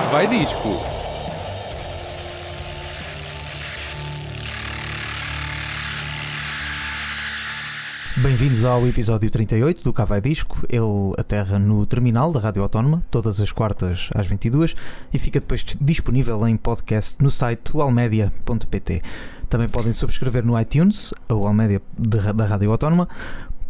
Vai disco. Bem-vindos ao episódio 38 do Cavai Disco. Ele aterra no terminal da Rádio Autónoma, todas as quartas às 22 e fica depois disponível em podcast no site almedia.pt. Também podem subscrever no iTunes, ou Almédia da Rádio Autónoma,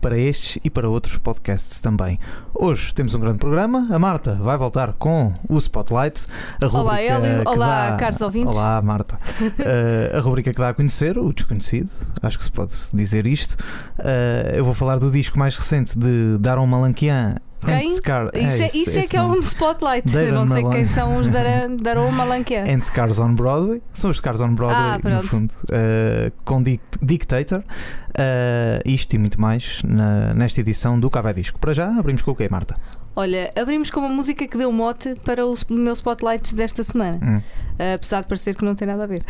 para estes e para outros podcasts também. Hoje temos um grande programa. A Marta vai voltar com o Spotlight. A olá, Hélio. Olá, dá... caros ouvintes. Olá, Marta. uh, a rubrica que dá a conhecer o desconhecido. Acho que se pode dizer isto. Uh, eu vou falar do disco mais recente de Daron Malanquian quem? Scar... Isso, é, isso, isso é que é um spotlight. Eu não sei Malan... quem são os Daron Malanquian. And Scars on Broadway. São os Scars on Broadway, ah, no fundo. Uh, com Dictator. Uh, isto e muito mais na, nesta edição do Café Disco. Para já, abrimos com o quê, Marta? Olha, abrimos com uma música que deu mote para o meu spotlight desta semana. Hum. Uh, apesar de parecer que não tem nada a ver.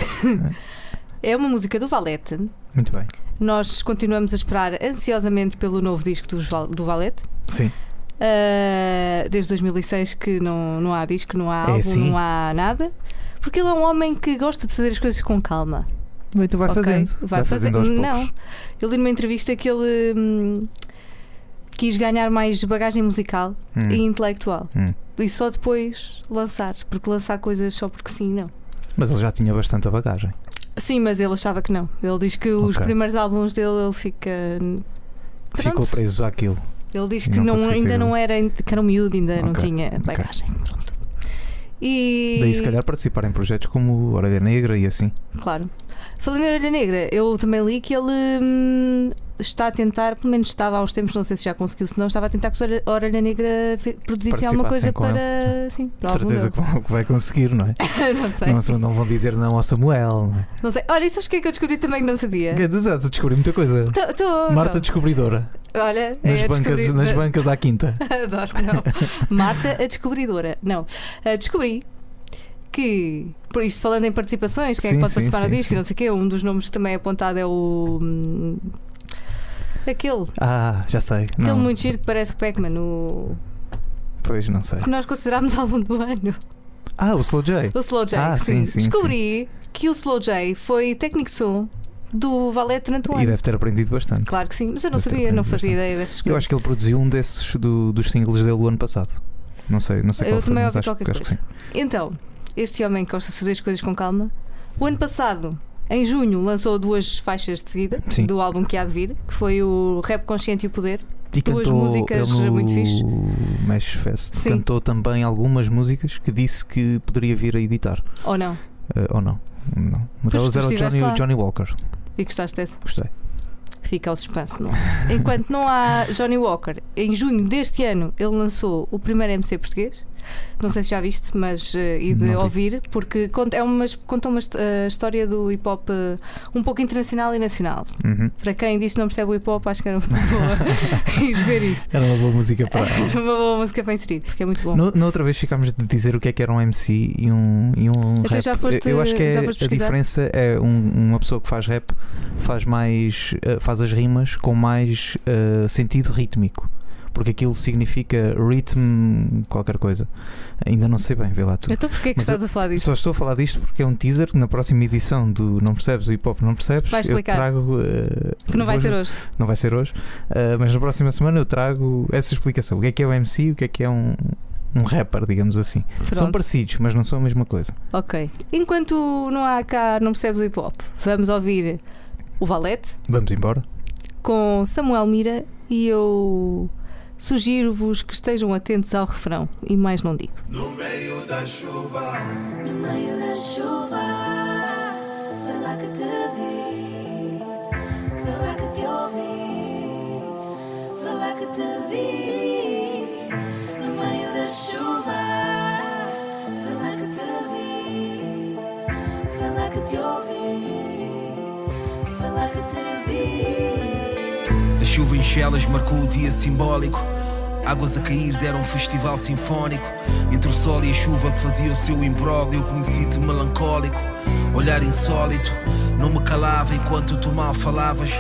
é uma música do Valete. Muito bem. Nós continuamos a esperar ansiosamente pelo novo disco do, do Valete. Sim. Uh, desde 2006 que não, não há disco, não há é álbum, assim? não há nada. Porque ele é um homem que gosta de fazer as coisas com calma. Bem, tu vai okay? fazendo. Vai, vai fazendo. fazendo não. Ele numa entrevista que ele hum, quis ganhar mais bagagem musical hum. e intelectual. Hum. E só depois lançar. Porque lançar coisas só porque sim, não. Mas ele já tinha bastante bagagem. Sim, mas ele achava que não. Ele diz que okay. os primeiros álbuns dele ele fica. Pronto. Ficou preso àquilo. Ele diz que não, ainda não era, que era um miúdo, ainda okay. não tinha bagagem. Okay. Pronto. E... Daí se calhar participar em projetos como Orelha Negra e assim. Claro. Falando em Orelha Negra, eu também li que ele hum, está a tentar, pelo menos estava há uns tempos, não sei se já conseguiu, se não, estava a tentar que a Orelha Negra produzisse alguma coisa para. Sim, para certeza que vai conseguir, não é? não sei. Não, não, vão dizer não ao Samuel. Não, é? não sei. Olha, isso acho que é que eu descobri também que não sabia. Estás a descobrir muita coisa. Tô, tô, Marta tô. Descobridora. Olha, nas, é bancas, nas bancas à quinta. Adoro, não. Marta, a descobridora. Não. Uh, descobri que, por isto falando em participações, quem sim, é que pode sim, participar sim, no disco, não sei o quê, um dos nomes que também é apontado é o. Hum, aquele. Ah, já sei. Aquele não. muito giro que parece o Pac-Man. O... Pois, não sei. Que nós considerámos álbum do ano. Ah, o Slow J. O Slow J, ah, sim. Descobri que o Slow J foi técnico de som do Valete durante o ano. E deve ter aprendido bastante. Claide que sim, mas eu não deve sabia, não fazia bastante. ideia destas coisas. Eu acho que ele produziu um desses do, dos singles dele o ano passado. Não sei, não sei qual eu foi, também mas acho, acho que sim. Então, este homem que gosta de fazer as coisas com calma, o ano passado em junho lançou duas faixas de seguida Sim. do álbum que há de vir, que foi o Rap Consciente e o Poder. E duas cantou músicas no muito fixe. Mesh Fest. Sim. Cantou também algumas músicas que disse que poderia vir a editar. Ou não? Uh, ou não. Não. Mas elas eram Johnny, Johnny Walker. E gostaste dessa? Gostei. Fica ao suspense, não é? Enquanto não há Johnny Walker, em junho deste ano ele lançou o primeiro MC português não sei se já viste, mas uh, e de ouvir, porque conta, é uma, conta uma uh, história do hip hop uh, um pouco internacional e nacional. Uhum. Para quem diz que não percebe o hip hop, acho que era uma boa ir ver isso. Era uma boa música para. uma boa música para inserir, porque é muito bom. No, na outra vez ficámos de dizer o que é que era um MC e um, e um então rap. Foste, Eu acho que é, a diferença é um, uma pessoa que faz rap faz mais faz as rimas com mais sentido rítmico porque aquilo significa rhythm qualquer coisa. Ainda não sei bem, vê lá tu. Então porquê é que estás a falar disto? Só estou a falar disto porque é um teaser na próxima edição do Não Percebes, o Hip Hop Não Percebes. Vai explicar. Eu trago. Uh, que não vai ser hoje. Não vai ser hoje. Uh, mas na próxima semana eu trago essa explicação. O que é que é o MC o que é que é um um rapper, digamos assim. Pronto. São parecidos, mas não são a mesma coisa. Ok. Enquanto não há cá, não percebes o hip hop, vamos ouvir o Valete. Vamos embora. Com Samuel Mira e eu Sugiro-vos que estejam atentos ao refrão e mais não digo. No meio da chuva, no meio da chuva, foi lá que te vi, foi lá que te ouvi, foi lá que te vi. No meio da chuva, foi lá que te vi, foi lá que te ouvi, chuva em gelas marcou o dia simbólico Águas a cair deram um festival sinfónico. Entre o sol e a chuva que fazia o seu imbróglio, conheci-te melancólico. Olhar insólito, Não me calava enquanto tu mal falavas.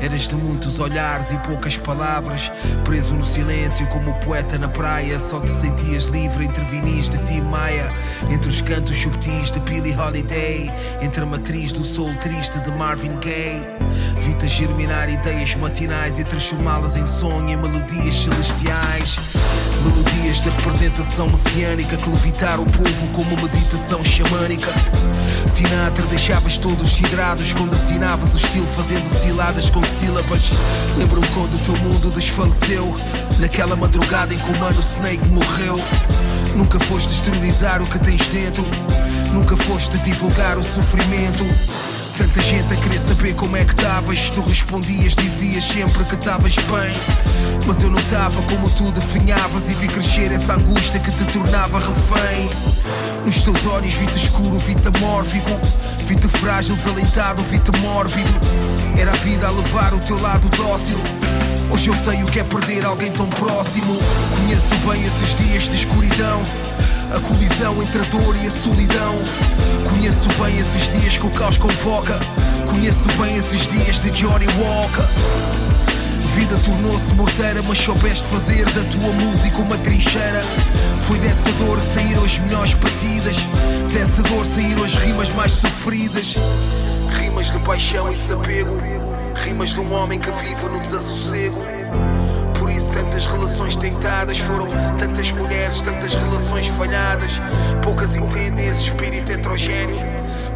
Eras de muitos olhares e poucas palavras. Preso no silêncio como poeta na praia. Só te sentias livre entre vinis de Tim Maia. Entre os cantos subtis de Billie Holiday. Entre a matriz do soul triste de Marvin Gaye. Vi-te germinar ideias matinais e transformá-las em sonho e melodias celestiais. Melodias de representação messiânica que levitaram o povo como meditação xamânica. Sinatra deixavas todos sidrados quando assinavas o estilo fazendo ciladas com sílabas. Lembro-me quando o teu mundo desfaleceu, naquela madrugada em que o mano Snake morreu. Nunca foste exteriorizar o que tens dentro, nunca foste divulgar o sofrimento. Tanta gente a querer saber como é que estavas. Tu respondias, dizias sempre que estavas bem. Mas eu notava como tu definhavas e vi crescer essa angústia que te tornava refém. Nos teus olhos vi-te escuro, vi-te amórfico. Vi-te frágil, desalentado, vi-te mórbido. Era a vida a levar o teu lado dócil. Hoje eu sei o que é perder alguém tão próximo. Conheço bem esses dias de escuridão. A colisão entre a dor e a solidão. Conheço bem esses dias que o caos convoca. Conheço bem esses dias de Johnny Walker. Vida tornou-se morteira, mas soubeste fazer da tua música uma trincheira. Foi dessa dor que saíram as melhores partidas. Dessa dor saíram as rimas mais sofridas. Rimas de paixão e desapego. Rimas de um homem que vive no desassossego. Por isso tantas relações tentadas foram tantas mulheres, tantas relações falhadas. Poucas entendem esse espírito heterogéneo.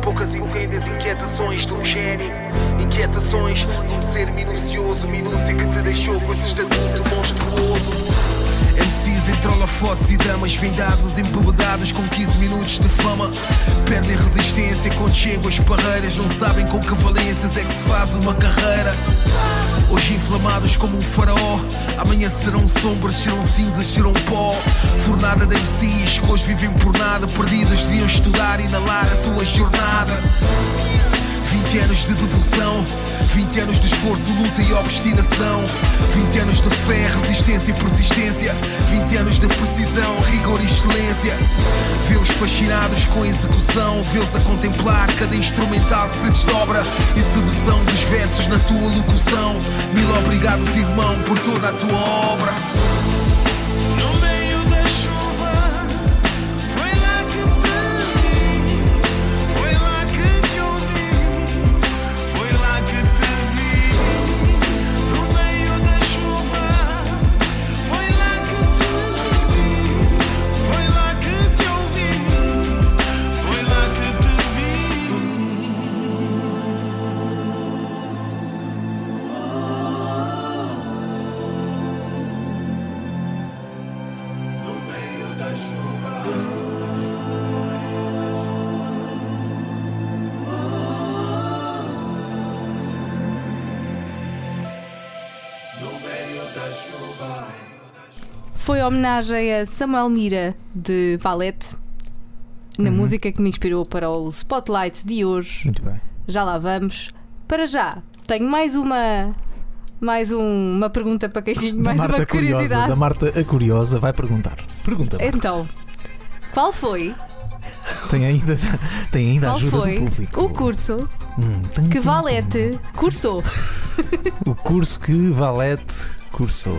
Poucas entendem as inquietações de um gênio. Inquietações de um ser minucioso, minúcia que te deixou com esse estatuto monstruoso. MCs entre holofotes e damas vendados, embebedados com 15 minutos de fama. Perdem resistência quando chegam as barreiras, não sabem com que valências é que se faz uma carreira. Hoje inflamados como um faraó, amanhã serão sombras, serão cinzas, serão pó. Fornada de MCs hoje vivem por nada, perdidos deviam estudar e inalar a tua jornada. 20 anos de devoção, 20 anos de esforço, luta e obstinação. 20 anos de fé, resistência e persistência. 20 anos de precisão, rigor e excelência. Vê-os fascinados com a execução, vê-os a contemplar cada instrumental que se desdobra. E sedução dos versos na tua locução. Mil obrigados, irmão, por toda a tua obra. Foi homenagem a Samuel Mira de Valete, na Uhum. música que me inspirou para o Spotlight de hoje. Muito bem. Já lá vamos. Para já, tenho mais uma. Mais um- uma pergunta para queijinho, mais Marta uma Curiosa, curiosidade. da Marta a Curiosa vai perguntar. Pergunta. Marta. Então, qual foi, Tem ainda, tem ainda a qual ajuda foi do público. o curso Hum, que Valete cursou? O curso que Valete cursou.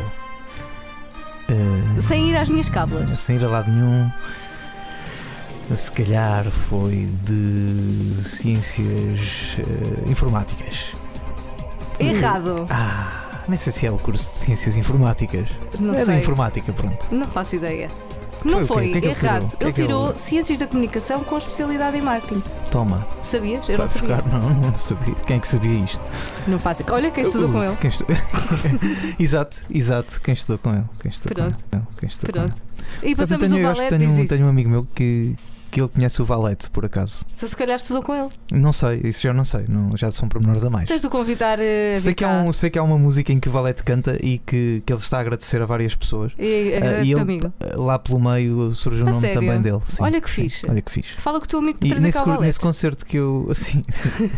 Eh, Sem ir às minhas cábulas. sem ir a lado nenhum. Se calhar foi de ciências eh, informáticas. Errado. Ah, nem sei se é o curso de ciências informáticas. Não é da sei. informática, pronto. Não faço ideia. Foi Não foi, O que é que ele tirou? errado. O que é Ele ele- tirou Ciências da Comunicação com especialidade em marketing. Toma, Sabias? Eu vai não sabia. buscar. Não, não sabia. Quem é que sabia isto? Não faço. Olha quem estudou Uh, com ele. Estu- exato, exato. Quem estudou com ele? Quem estudou Pronto. com ele? Quem estudou com Pronto. E ele. Mas eu passamos tenho, o eu acho que Valete, tenho, um- isto. tenho um amigo meu que, que ele conhece o Valete, por acaso. Se se calhar estudou com ele. Não sei, isso já não sei. Não, já são pormenores a mais. Tens de convidar a Sei que, há um, sei que há uma música em que o Valete canta e que, que ele está a agradecer a várias pessoas. E agradeço e ele, amigo. ah, lá pelo meio surge o A nome sério? também dele. Sim, Olha que sim, fixe. Olha que fixe. Fala que tu amigo E nesse, cur- nesse concerto que eu, assim,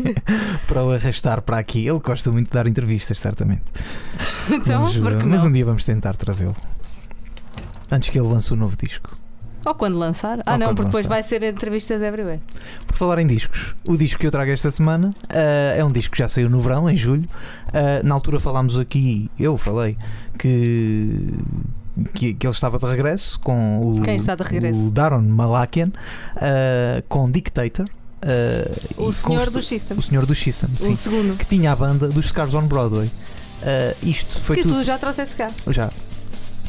para o arrastar para aqui, ele gosta muito de dar entrevistas, certamente. Então, mas, mas um dia vamos tentar trazê-lo. Antes que ele lance o novo disco. Ou quando lançar. Ah, Ou não, porque depois lançar. vai ser entrevistas everywhere. Por falar em discos, o disco que eu trago esta semana ah, é um disco que já saiu no verão, em julho. Ah, na altura falámos aqui, eu falei, que, que, que ele estava de regresso com o, Quem está de regresso? o Daron Malakian, ah, com Dictator. ah, O senhor do System. O senhor do System, sim. O segundo. Que tinha a banda dos Scars on Broadway. Ah, isto foi Que tudo. tu já trouxeste cá. Já.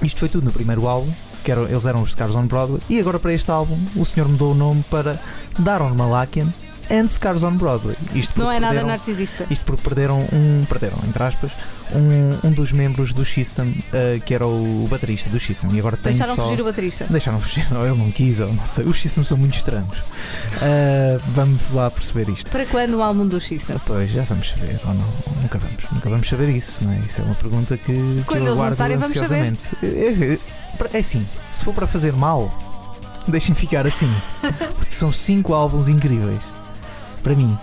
Isto foi tudo no primeiro álbum, que eram, eles eram os Scars on Broadway, e agora para este álbum o senhor mudou o nome para Daron Malakian and Scars on Broadway. Isto Não é nada perderam- narcisista. Isto porque perderam um, perderam, entre aspas, um, um dos membros do System, eh, que era o baterista do System, e agora tem Deixaram só... fugir o baterista. Deixaram fugir, ou ele não quis, ou não sei. Os Systems são muito estranhos. Eh, vamos lá perceber isto. Para quando o álbum do System? Pois, já vamos saber, ou não? Nunca vamos, nunca vamos saber isso, não é? Isso é uma pergunta que, que Quando eu eles aguardo lançarem, vamos saber. ansiosamente. É, é, assim, se for para fazer mal, deixem ficar assim, porque são cinco álbuns incríveis, para mim.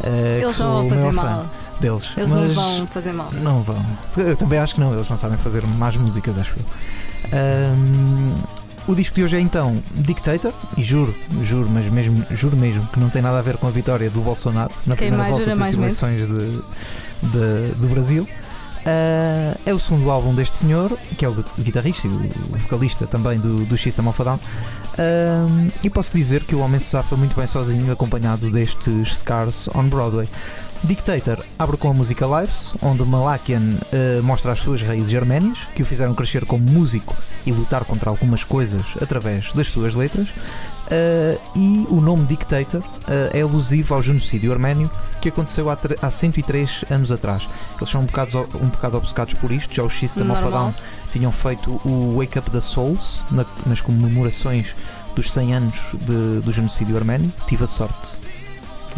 que Eles sou não vão o fazer mal. fã deles. Eles mas não vão fazer mal. não vão. Eu também acho que não, eles não sabem fazer más músicas, acho eu. Ahm, o disco de hoje é então Dictator, e juro, juro, mas mesmo, juro mesmo que não tem nada a ver com a vitória do Bolsonaro na Quem primeira volta das eleições de, de- do Brasil. Ah, é o segundo álbum deste senhor, que é o guitarrista e o vocalista também do, do System of a Down. Ahm, e posso dizer que o homem se safa muito bem sozinho, acompanhado destes Scars on Broadway. Dictator abre com a música Lives, onde Malakian eh, mostra as suas raízes arménias, que o fizeram crescer como músico e lutar contra algumas coisas através das suas letras. Eh, e o nome Dictator eh, é alusivo ao genocídio arménio que aconteceu há, há 103 anos atrás. Eles são um bocado, um bocado obcecados por isto, já os System of a. Down tinham feito o Wake Up the Souls na- nas comemorações dos 100 anos de- do genocídio arménio. Tive a sorte,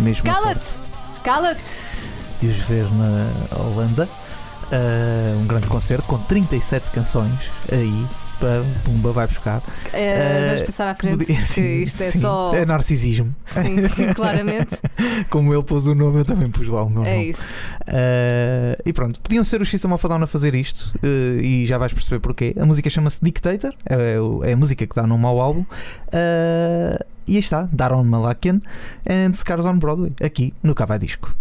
mesmo Cala-te! Cala-te! de os ver na Holanda. Uh, um grande concerto com 37 canções aí. Pumba vai buscar. Eh, vamos passar à frente, Podia- que sim, isto é sim, só. É narcisismo. Sim, sim, claramente. Como ele pôs o nome, eu também pus lá o meu É nome. isso. Uh, e pronto, podiam ser os System of a Down a fazer isto uh, e já vais perceber porquê. A música chama-se Dictator, é, o- é a música que dá nome ao álbum. E aí está, Daron Malakian and Scars on Broadway, aqui no Cavai Disco.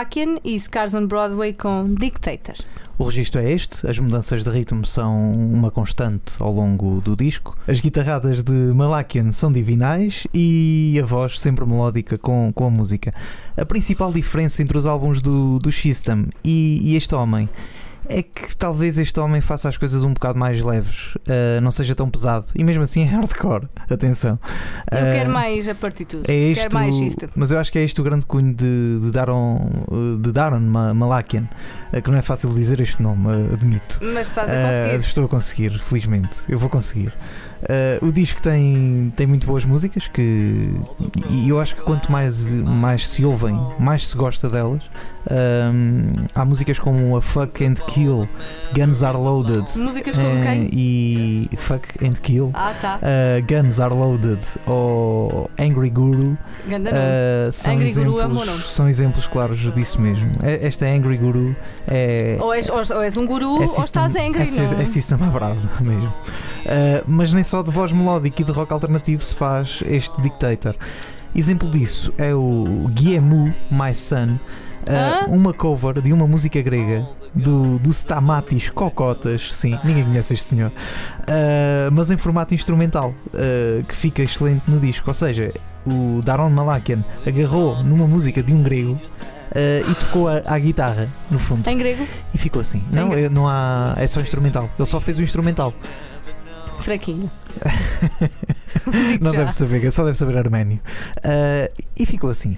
Malakian e Scars on Broadway com Dictator. O registro é este, as mudanças de ritmo são uma constante ao longo do disco, as guitarradas de Malakian são divinais e a voz sempre melódica com, com a música. A principal diferença entre os álbuns do, do System e, e este homem é que talvez este homem faça as coisas um bocado mais leves, uh, não seja tão pesado. E mesmo assim é hardcore, atenção. Eu Uh, quero mais a partitura. é quero mais isto. mas eu acho que é este o grande cunho de, de Daron, de Darren Ma- Malakian, uh, que não é fácil dizer este nome, uh, admito. Mas estás a Uh, conseguir. estou a conseguir, felizmente. Eu vou conseguir. Uh, o disco tem, tem muito boas músicas que e eu acho que quanto mais, mais se ouvem, mais se gosta delas. Um, há músicas como a Fuck and Kill, Guns Are Loaded Músicas como eh, quem? e Fuck and Kill. Ah, tá. uh, Guns Are Loaded ou Angry Guru uh, são, Angry Guru é bom exemplos, nome. são exemplos claros disso mesmo. É- Esta Angry Guru é, Ou és, ou, ou és um guru é ou estás angry, é, não? É sistema bravo mesmo. Uh, mas nem só de voz melódica e de rock alternativo se faz este Dictator. Exemplo disso é o Guillemot My Son, uh, uma cover de uma música grega do, do Stamatis Cocotas. Sim, ninguém conhece este senhor, Uh, mas em formato instrumental, uh, que fica excelente no disco. Ou seja, o Daron Malakian agarrou numa música de um grego. uh, e tocou a- à guitarra no fundo Em grego, e ficou assim. Não, é, não há. É só instrumental. Ele só fez o instrumental. fraquinho. Não já. deve saber, só deve saber arménio. Ah, e ficou assim.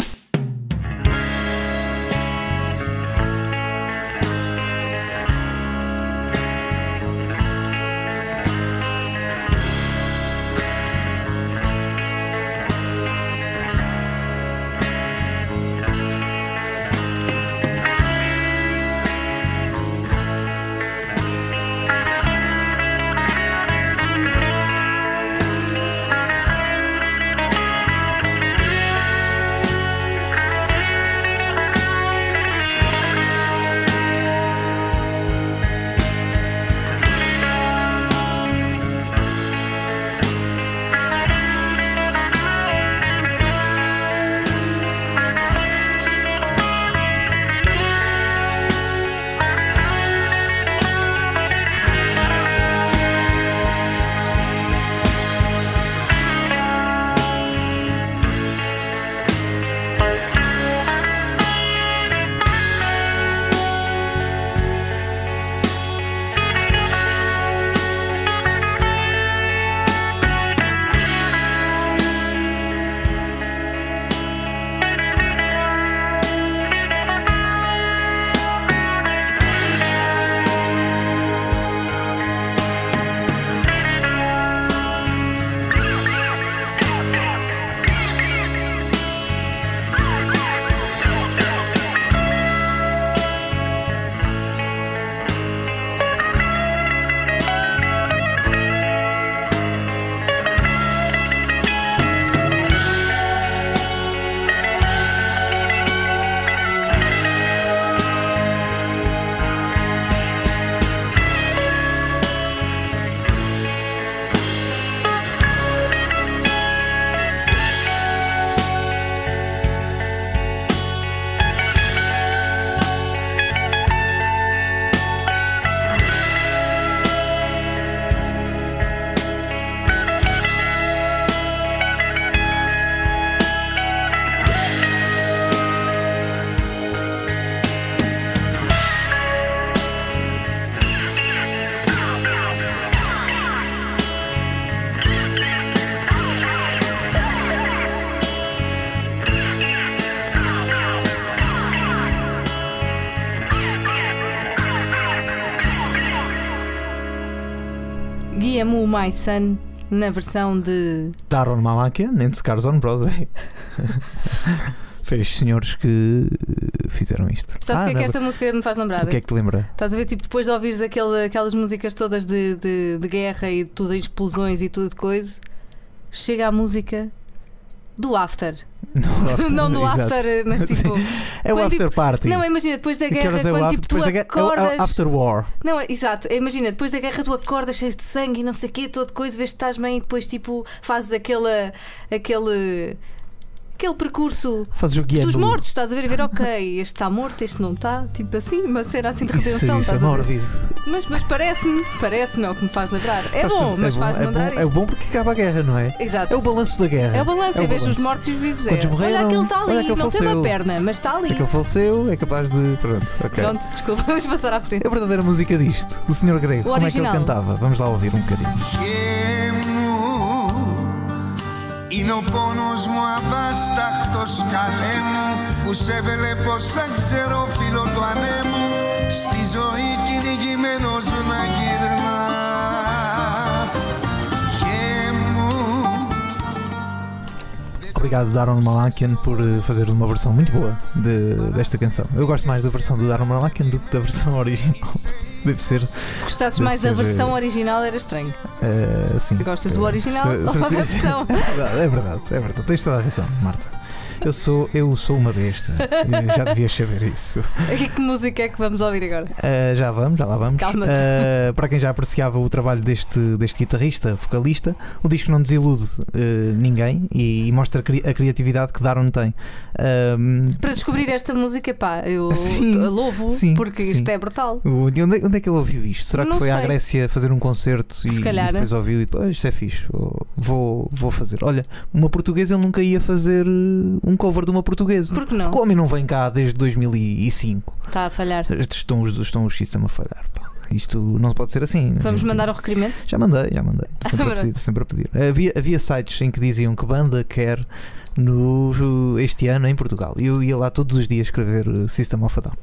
My Son na versão de. Daron Malakian, and Scars on Broadway. Foi os senhores que eh, fizeram isto. Sabes o Ah, que é que esta música me faz lembrar? O que é que te lembra? Estás a ver, tipo, depois de ouvires aquele, aquelas músicas todas de, de, de guerra e tudo, explosões e tudo de coisa, chega a música do After. não do Exato. After, mas Sim. tipo. É o after tipo, party. Não, imagina, depois da guerra, é quando after- tipo, tu guerra- é o- é o acordas. After War. Não, é- exato, imagina, depois da guerra tu acordas cheio de sangue e não sei o quê, todo coisa, vês que estás bem e depois tipo fazes aquele. aquele aquele percurso Fazes o guiando. dos mortos, estás a ver, a ver, ok, este está morto, este não está, tipo assim, uma cena assim de Isso, redenção, isso é estás a ver? mórbido. Mas, mas parece-me, parece-me, é o que me faz lembrar. É Faz bom, mas é faz-me é lembrar bom, é isto. bom porque acaba a guerra, não é? Exato. É o balanço da guerra. É o balanço, É em vez dos mortos e os vivos. É. Quantos Olha, morreram? aquele está Olha, ali, aquele não tem uma perna, mas está ali. Aquele faleceu, é capaz de. Pronto, ok. Pronto, desculpa, vamos passar à frente. A verdadeira música disto, o Sr. Grego, como é que ele cantava? Vamos lá ouvir um bocadinho. Και μου είναι ο πόνος μου αβάσταχτος καλέ μου που σε βλέπω σαν ξέρω φίλο του ανέμου στη ζωή κυνηγημένος να γυρνάς Και μου Obrigado, Daron Malakian, por eh, fazer uma versão muito boa de- desta canção. Eu gosto mais da versão do Daron Malakian do que da versão original. Deve ser Se gostasses mais da ser, versão original, era estranho. eh, assim. Se gostas do Eh, original ou da versão? É verdade, é verdade, é verdade. Tens toda a razão, Marta. Eu sou, eu sou uma besta. Já devias saber isso. E que música é que vamos ouvir agora? Uh, já vamos, já lá vamos. Calma-te. Uh, para quem já apreciava o trabalho deste, deste guitarrista, vocalista, o disco não desilude uh, ninguém e, e mostra a, cri- a criatividade que Daron tem. Um, Para descobrir esta música, pá, eu Sim, louvo sim, porque sim. isto é brutal. onde, é- onde é que ele ouviu isto? Será que Não foi à sei. Grécia fazer um concerto e, Se calhar. e depois ouviu e depois isto é fixe, vou, vou, fazer. Olha, uma portuguesa ele nunca ia fazer um cover de uma portuguesa. Por que não? Porque o homem não vem cá desde 2005. Está a falhar. Estão os, estão os sistema a falhar. pá. Isto não pode ser assim. Vamos Gente- mandar o requerimento? Já mandei, já mandei. Sempre a pedir, sempre a pedir. Havia, havia sites em que diziam que banda quer no, este ano em Portugal. Eu ia lá todos os dias escrever uh, System of a Down.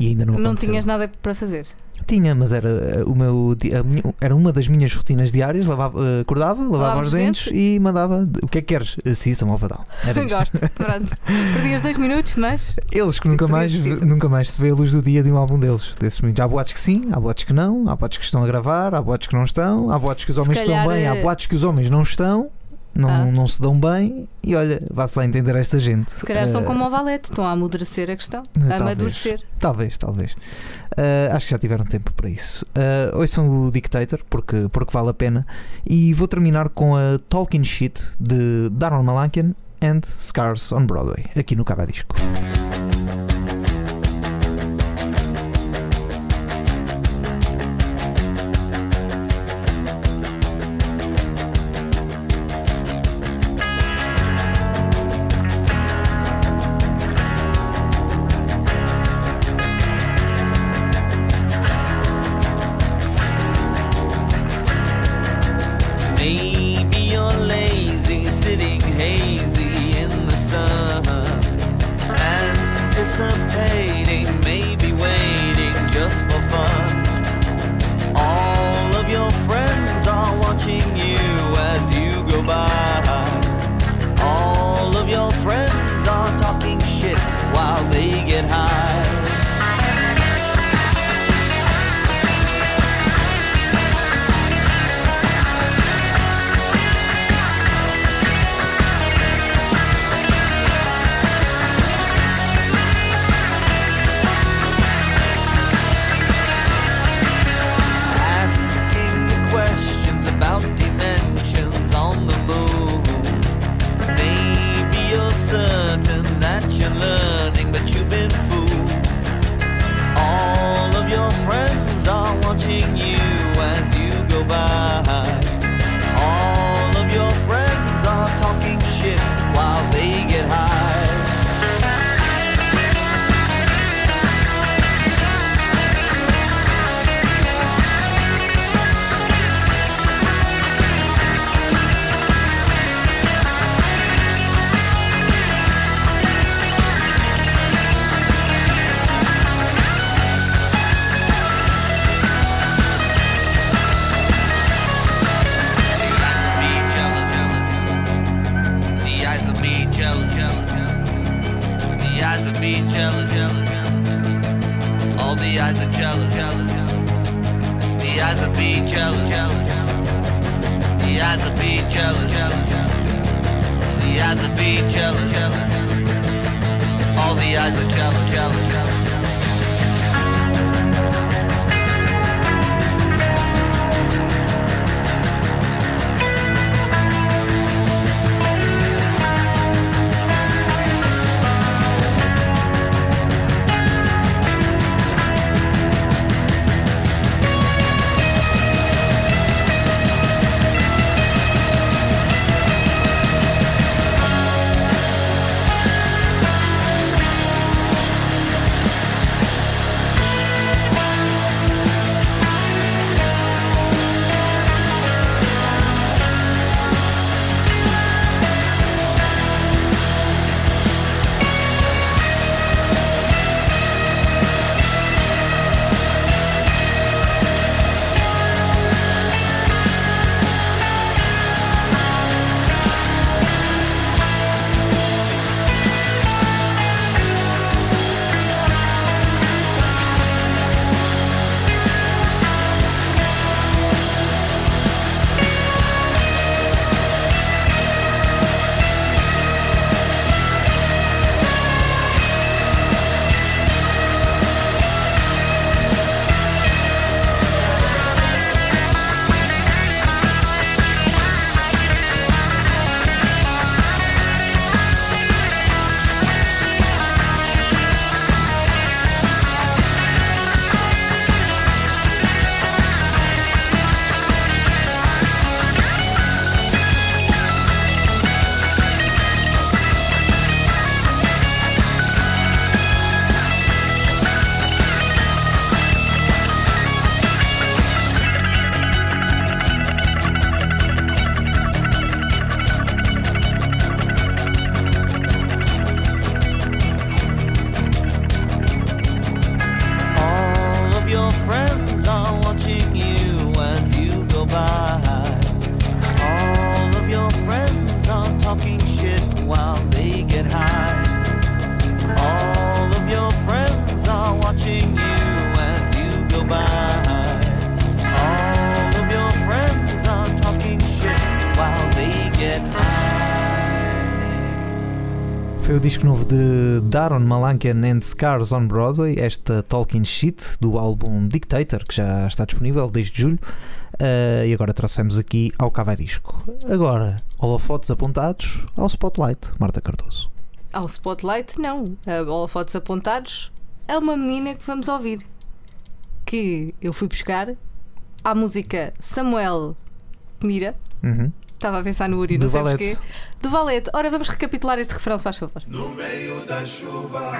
E ainda não Não aconteceu. tinhas nada para fazer. Tinha, mas era uh, o meu a era uma das minhas rotinas diárias. Lavava, uh, acordava, lavava Lavavas os dentes e mandava o que é que queres? Of a Down. Era isto. Gosto. Pronto. Perdi os dois minutos, mas. Eles que nunca mais, justiça. nunca mais se vê a luz do dia de um álbum deles. Desses. Há boatos que sim, há boatos que não, há boatos que estão a gravar, há boatos que não estão, há boatos que os homens calhar, estão bem, há eh, boatos que os homens não estão, não, Ah. não se dão bem. E olha, vá-se lá entender esta gente. Se calhar são Eh, como o Valete, estão a amadurecer a questão. A amadurecer. Talvez, talvez. Eh, acho que já tiveram tempo para isso. Uh, ouçam o Dictator, porque, porque vale a pena. E vou terminar com a Talking Shit de Darren Malakian and Scars on Broadway, aqui no Cava Disco. Foi o disco novo de Daron Malakian and Scars on Broadway, esta Talking Shit do álbum Dictator, que já está disponível desde julho. Uh, e agora trouxemos aqui ao Cavai Disco. Agora, holofotes apontados ao Spotlight, Marta Cardoso. Ao Spotlight, não. A holofotes apontados é uma menina que vamos ouvir. Que eu fui buscar à música Samuel Mira. Uhum. Estava a pensar no Uri, não Do sei Valete. porquê. Do Valete. Ora, vamos recapitular este refrão, se faz favor. No meio da chuva,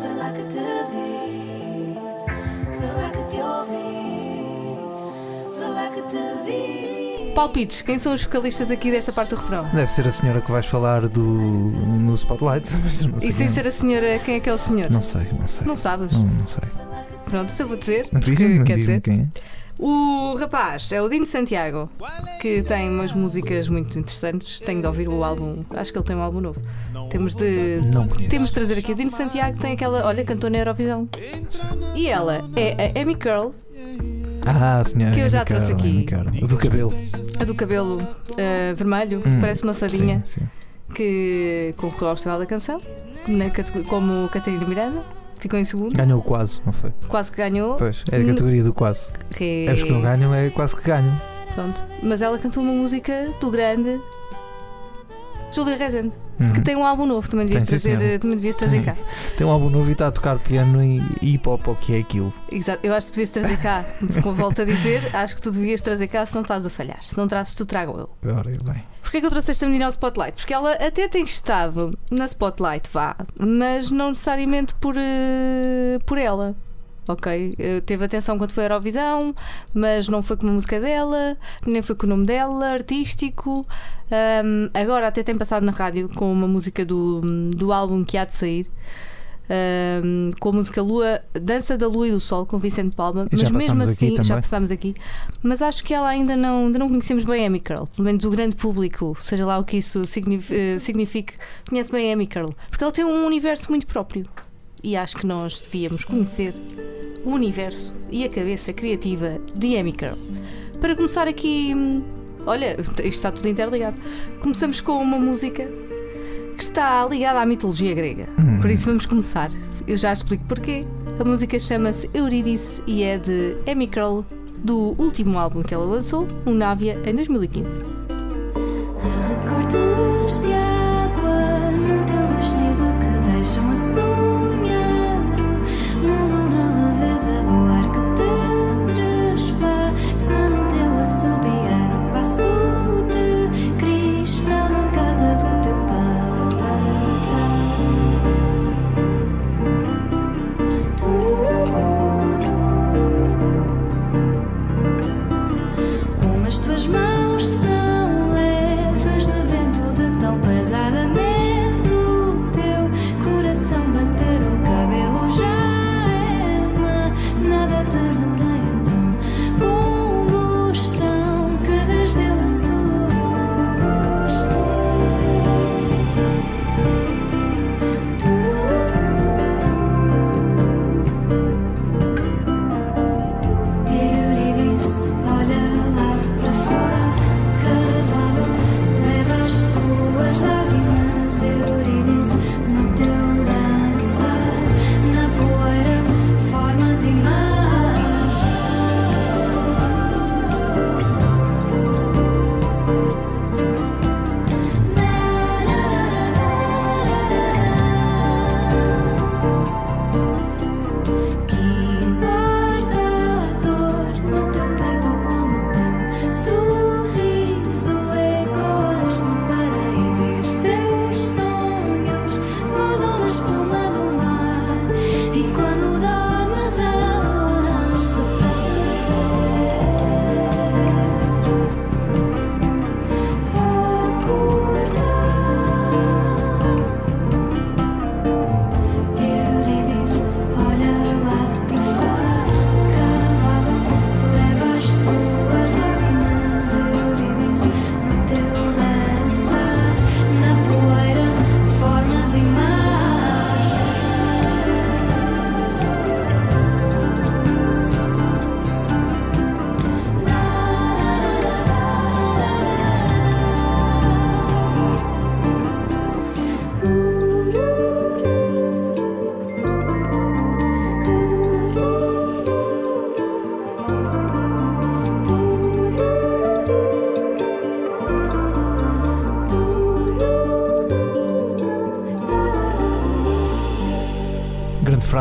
foi lá que te vi, foi lá que te ouvi, foi lá que te vi. Palpites, quem são os vocalistas aqui desta parte do refrão? Deve ser a senhora que vais falar do, no Spotlight, mas não sei. E sem quem. ser a senhora, quem é que é o senhor? Não sei, não sei. Não sabes? Não, não sei. Pronto, eu vou dizer. Diz-me, Porque, quer diz-me dizer, quem é. O rapaz é o Dino Santiago, que tem umas músicas muito interessantes. Tenho de ouvir o álbum. Acho que ele tem um álbum novo. Temos de. Temos de trazer aqui o Dino Santiago, tem aquela. Olha, cantou na Eurovisão. E ela é a Amy Curl, Ah, a senhora. Que eu já trouxe aqui. Carroll. Do cabelo. a do cabelo ah, vermelho, Hum, parece uma fadinha, Sim, sim. que concorreu ao Festival da Canção, na como Catarina Miranda. Ficou em segundo, Ganhou quase, não foi? quase que ganhou. Pois, é a categoria do quase. Que- É os que não ganham, é quase que ganham. Pronto. Mas ela cantou uma música do grande Júlia Rezende, Uhum. que tem um álbum novo, também devias Tem, trazer, também devias trazer cá. Tem um álbum novo e está a tocar piano e hip hop, o que é aquilo. Exato, eu acho que devias trazer cá, como volto a dizer, acho que tu devias trazer cá se não estás a falhar. Se não trazes, tu trago eu. Agora, bem. Porquê que eu trouxe esta menina ao Spotlight? Porque ela até tem estado na Spotlight, vá, mas não necessariamente por, eh, por ela. Ok? Teve atenção quando foi a Eurovisão, mas não foi com a música dela, nem foi com o nome dela, artístico. Ahm, agora até tem passado na rádio com uma música do, do álbum que há de sair. ahm, com a música Lua, Dança da Lua e do Sol com Vicente Palma, E mas mesmo assim já passámos aqui. Mas acho que ela ainda não, ainda não conhecemos bem a Amy Curl. Pelo menos o grande público, seja lá o que isso eh, signifique, conhece bem a Amy Curl. Porque ela tem um universo muito próprio. E acho que nós devíamos conhecer o universo e a cabeça criativa de Amy Curl. Para começar aqui, hum, olha, isto está tudo interligado. Começamos com uma música que está ligada à mitologia grega. Hum. Por isso vamos começar. Eu já explico porquê. A música chama-se Eurídice e é de Amy Curl, do último álbum que ela lançou, o Návia, em 2015.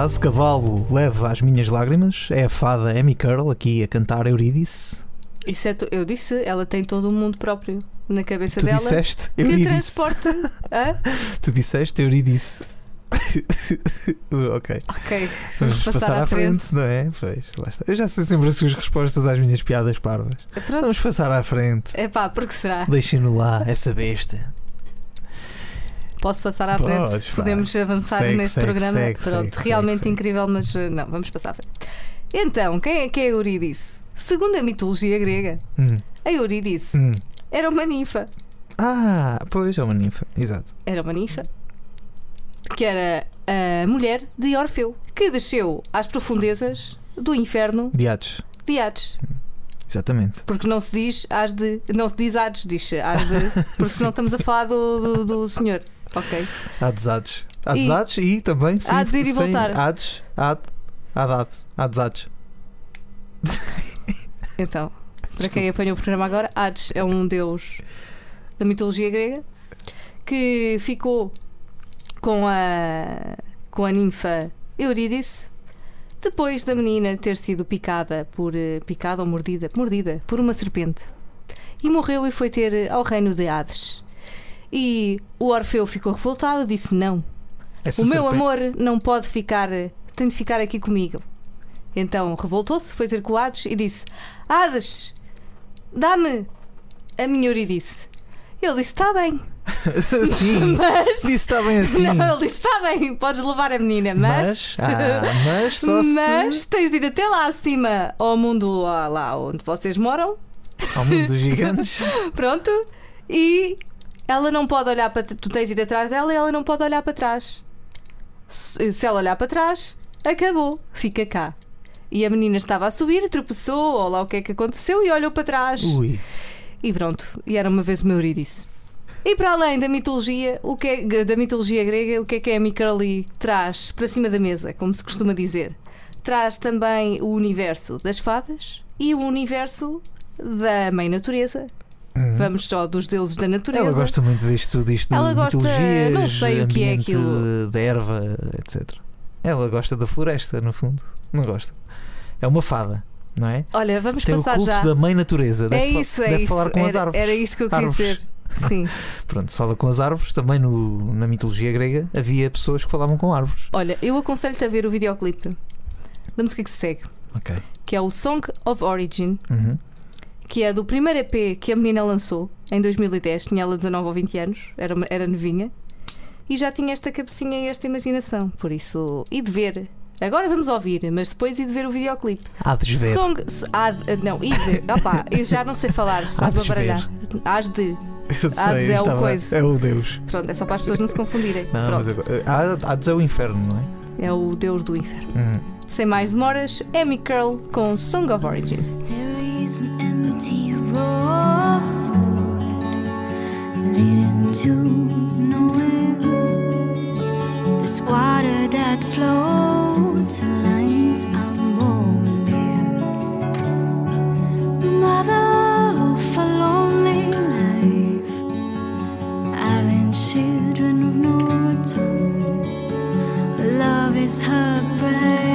Frase: Cavalo leva as minhas lágrimas. É a fada Amy Curl aqui a cantar Eurídice. Isso é eu disse, ela tem todo um mundo próprio na cabeça Tu dela disseste que Eurídice. transporta. Tu disseste Eurídice. ok. Ok, Vamos passar, à frente, não é? Pois, lá está. Eu já sei sempre as suas respostas às minhas piadas parvas. Pronto. Vamos passar à frente. É pá, porque será? Deixem-no lá, essa besta. Posso passar à frente? Podemos avançar Segue, neste segue, programa? segue, Pronto, realmente incrível, mas uh, não, vamos passar à frente. Então, quem é que é Eurídice? Segundo a mitologia grega, Hum, a Eurídice hum. era uma ninfa. Ah, pois, é uma ninfa. Exato. Era uma ninfa que era a mulher de Orfeu, que desceu às profundezas do inferno Diados. de Hades. Exatamente. Porque não se diz Hades de. Não se diz Hades, diz Hades de. Porque senão estamos a falar do, do, do senhor. Ok. Adesades. Adesades E- Ades e também sim. Hades ir e voltar. Ades. Ad. Adad. Adesades. Então, para quem apanhou o programa agora, Hades é um deus da mitologia grega que ficou com a, com a ninfa Eurídice depois da menina ter sido picada por eh, picada ou mordida, mordida por uma serpente e morreu e foi ter ao reino de Hades. E o Orfeu ficou revoltado, disse não, Essa o meu serpente- amor não pode ficar, tem de ficar aqui comigo. Então revoltou-se, foi ter com o Hades e disse: Hades, dá-me a minha Eurídice. Ele disse: Está bem, Sim. mas. Disse está bem assim. Não, ele disse: Está bem, podes levar a menina, mas. Mas, ah, mas só mas se. tens de ir até lá acima, ao mundo lá, lá onde vocês moram, Ao mundo dos gigantes. pronto, e ela não pode olhar para. Tu tens de ir atrás dela e ela não pode olhar para trás. Se se ela olhar para trás, acabou, fica cá. E a menina estava a subir, tropeçou, ou lá o que é que aconteceu, e olhou para trás. Ui. E pronto, e era uma vez uma Eurídice. E para além da mitologia, o que é, da mitologia grega, o que é que a Amy traz para cima da mesa, como se costuma dizer? Traz também o universo das fadas e o universo da mãe natureza. Vamos só dos deuses da natureza. Uhum. Ela gosta muito disto, disto Ela de gosta- mitologias, não sei o que é aquilo. da erva, etc. Ela gosta da floresta, no fundo. Não gosta. É uma fada, não é? Olha, vamos Tem o passar culto já. da mãe natureza. É Deve fa- isso, é deve isso. falar com era, as árvores. era isto que eu queria Árvores. dizer. Sim. Pronto, fala com as árvores. Também no, na mitologia grega havia pessoas que falavam com árvores. Olha, eu aconselho-te a ver o videoclipe da música que se segue, Ok. que é o Song of Origin. Uhum. Que é do primeiro EP que a menina lançou em 2010. Tinha ela 19 ou 20 anos, era, uma- era novinha. E já tinha esta cabecinha e esta imaginação. Por isso, e de ver. Agora vamos ouvir, mas depois e de ver o videoclipe. Há de ver. Song. há de- não, e de. Opá, eu já não sei falar, sabe de baralhar. Hás de. Hades é o coisa. É o Deus. Pronto, é só para as pessoas não se confundirem. Não, Pronto, Hades é o inferno, não é? é o deus do inferno. Uhum. Sem mais demoras, Amy Curl com Song of Origin. Is an empty road leading to nowhere. This water that floats lines I'm. Mother of a lonely life, having children of no return. Love is her brain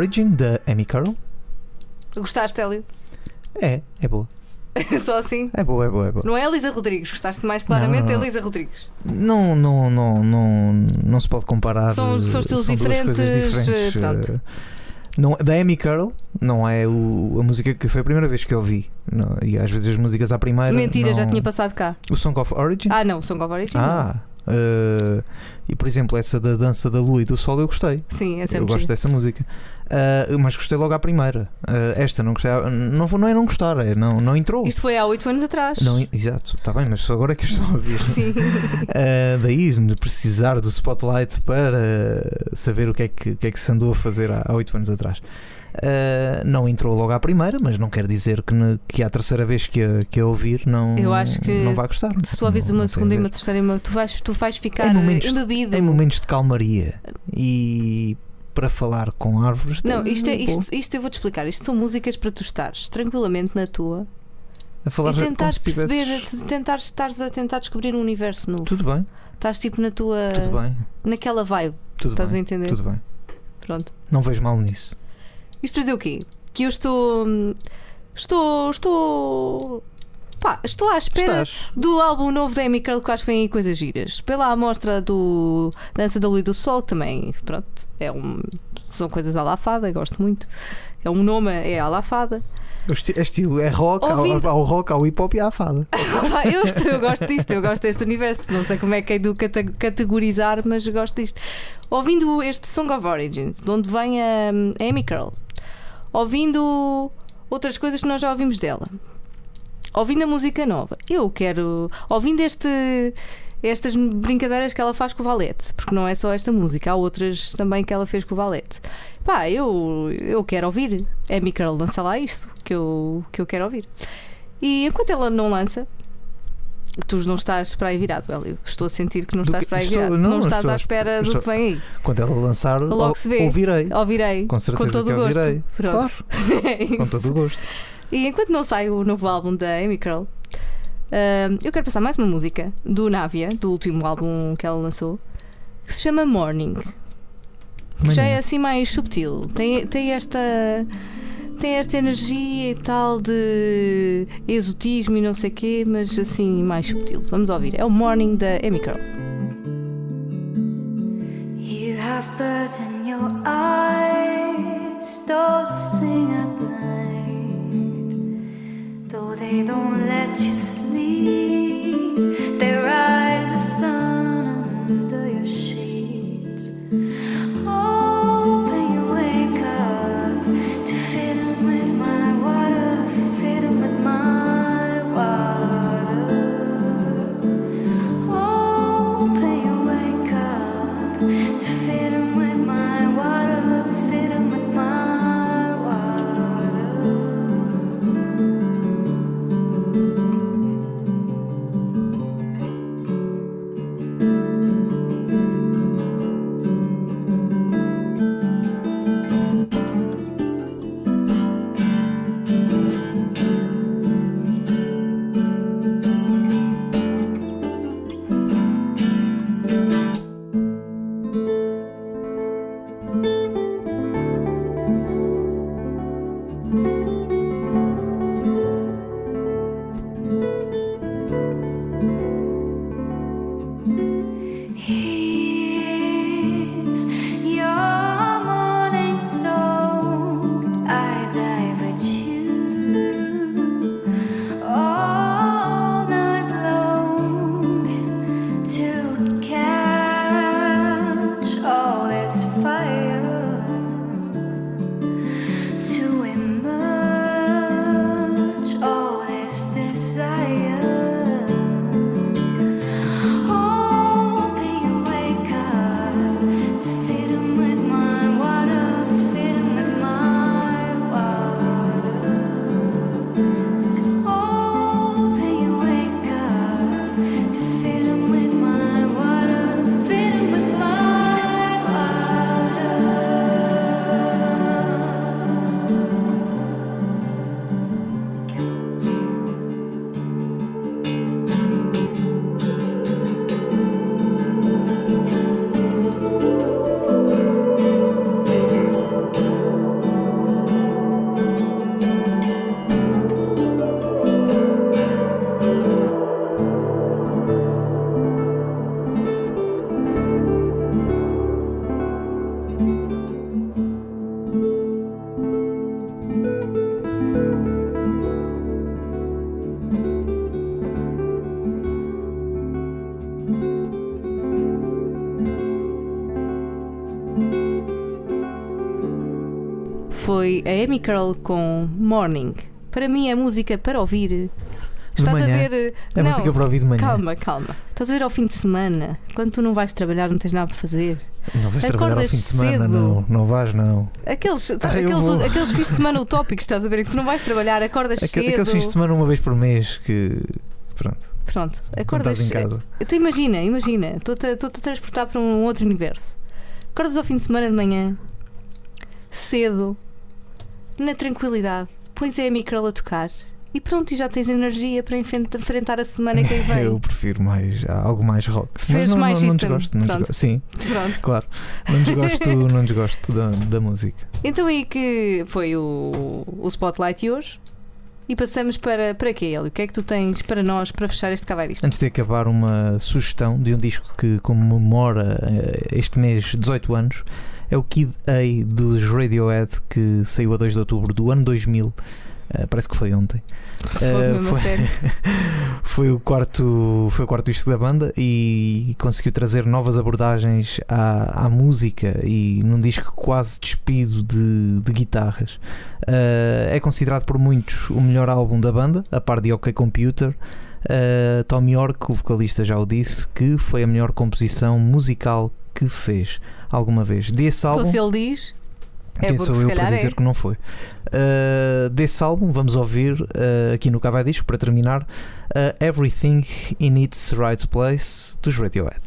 Origin da Amy Carroll. Gostaste, Hélio? É, é boa. Só assim? É boa, é boa, é boa. Não é Elisa Rodrigues, gostaste mais claramente Não, da não. Elisa Rodrigues. Não, não, não, não, não se pode comparar. São- são eh, estilos duas diferentes, eh, diferentes. pronto. eh, Não, da Amy Carroll não é o- a música que foi a primeira vez que eu ouvi. Não, e às vezes as músicas à primeira. Mentira, já não- tinha passado cá. O Song of Origin? Ah, não, Song of Origin. Ah, eh, e por exemplo, essa da dança da lua e do sol eu gostei. Sim, é eu sempre gosto giro. dessa música. Ah, mas gostei logo à primeira. Ah, esta não gostei. Não, não é não gostar, é não, não entrou. Isto foi há 8 anos atrás. Não, exato, está bem, mas agora é que eu estou a ouvir. Sim. Ah, daí de precisar do spotlight para saber o que é que, que, é que se andou a fazer há há oito anos atrás. Ah, não entrou logo à primeira, mas não quer dizer que, ne- que à terceira vez que a, que a ouvir não, Eu acho que não vai gostar. Se tu ouvis Não- uma segunda e uma terceira tu vais, tu vais ficar Em momentos-. Em momentos de calmaria e para falar com árvores. Não, isto, é, pô, isto, isto eu vou-te explicar. Isto são músicas para tu estares tranquilamente na tua a falar e tivesses- perceber, te- tentares estares a tentar descobrir um universo novo. Tudo bem, Estás tipo na tua. tudo bem, naquela vibe. tudo Estás a bem, entender? tudo bem. Pronto. Não vejo mal nisso. Isto para dizer o quê? Que eu estou. hum, Estou. Estou. Pá, estou à espera Estás? do álbum novo da Amy Curl que acho que vem aí coisas giras. Pela amostra do Dança da Lua e do Sol, que também, pronto, é um, são coisas à la fada, gosto muito. É um nome, é à la fada. O esti- é estilo, é rock, ao, Ouvindo- ao rock, ao hip hop e à fada. Eu, estou- eu gosto disto, eu gosto deste universo. Não sei como é que é de o cata- categorizar, mas gosto disto. Ouvindo este Song of Origins, de onde vem a, a Amy Curl, ouvindo outras coisas que nós já ouvimos dela, ouvindo a música nova, eu quero. Ouvindo este. Estas brincadeiras que ela faz com o Valete, porque não é só esta música, há outras também que ela fez com o Valete. Pá, eu, eu quero ouvir. Amy Curl lança lá isso que eu, que eu quero ouvir. E enquanto ela não lança, tu não estás para aí virado, Hélio. Estou a sentir que não estás para aí estou- virado. não, Não, estás estou- à espera estou- do que vem aí. Quando ela lançar, Logo ou- se vê. ouvirei. Ouvirei. Com certeza todo que o gosto. ouvirei. Pronto. Claro, É com todo o gosto. E enquanto não sai o novo álbum da Amy Curl, eu quero passar mais uma música do Navia, do último álbum que ela lançou, que se chama Morning. Que já é assim mais subtil. Tem, tem esta. Tem esta energia e tal de exotismo e não sei o quê, mas assim mais subtil. Vamos ouvir. É o Morning da Amy Curl. You have birds in your eyes, those sing at night. They don't let you sleep, they foi a Amy Curl com Morning. Para mim é música para ouvir. Estás manhã? a ver. É não, música para ouvir de manhã. Calma, calma. Estás a ver ao fim de semana, quando tu não vais trabalhar, não tens nada para fazer. Não vais trabalhar ao Acordas fim de semana, cedo. não. Não vais, não. Aqueles, Ah, eu aqueles, aqueles fins de semana utópicos, estás a ver? Que tu não vais trabalhar, acordas Aque- cedo. Aqueles fins de semana uma vez por mês que. Pronto. Pronto, acordas em casa. Tu imagina, imagina, estou-te a, a transportar para um outro universo. Acordas ao fim de semana de manhã, cedo, na tranquilidade, pões a Amy Curl a tocar e pronto, e já tens energia para enfrentar a semana que aí vem. Eu prefiro mais algo mais rock. Não, mais não, não System? desgosto, não Pronto. desgosto. Sim, Pronto. claro. Não desgosto, não desgosto da, da música. Então aí que foi o, o Spotlight hoje. E passamos para, para quê, Hélio? O que é que tu tens para nós para fechar este cavalo disco? Antes de acabar, uma sugestão de um disco que comemora eh, este mês 18 anos é o Kid A dos Radiohead que saiu a 2 de outubro do ano 2000. Eh, parece que foi ontem. A foi- foi o quarto foi o quarto disco da banda e conseguiu trazer novas abordagens à, à música e num disco quase despido de, de guitarras Uh, é considerado por muitos o melhor álbum da banda a par de OK Computer Uh, Tom York, o vocalista já o disse que foi a melhor composição musical que fez alguma vez desse Então álbum se ele diz, é quem porque sou eu para dizer é. que não foi? Uh, desse álbum, vamos ouvir uh, aqui no Cavai Disco para terminar Everything in Its Right Place dos Radiohead.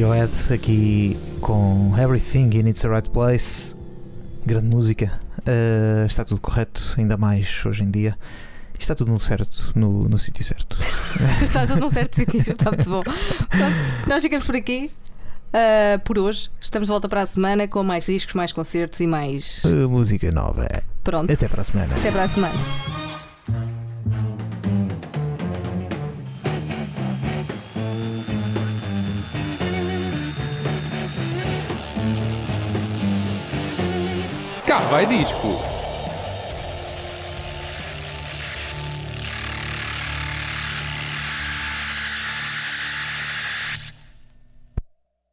Radiohead aqui com Everything in Its Right Place. Grande música. Uh, está tudo correto, ainda mais hoje em dia. Está tudo no certo, no, no sítio certo. está tudo num certo sítio, está muito bom. Pronto, nós ficamos por aqui. Uh, por hoje, estamos de volta para a semana com mais discos, mais concertos e mais. Uh, música nova. Pronto. Até para a semana. Até para a semana. Vai disco.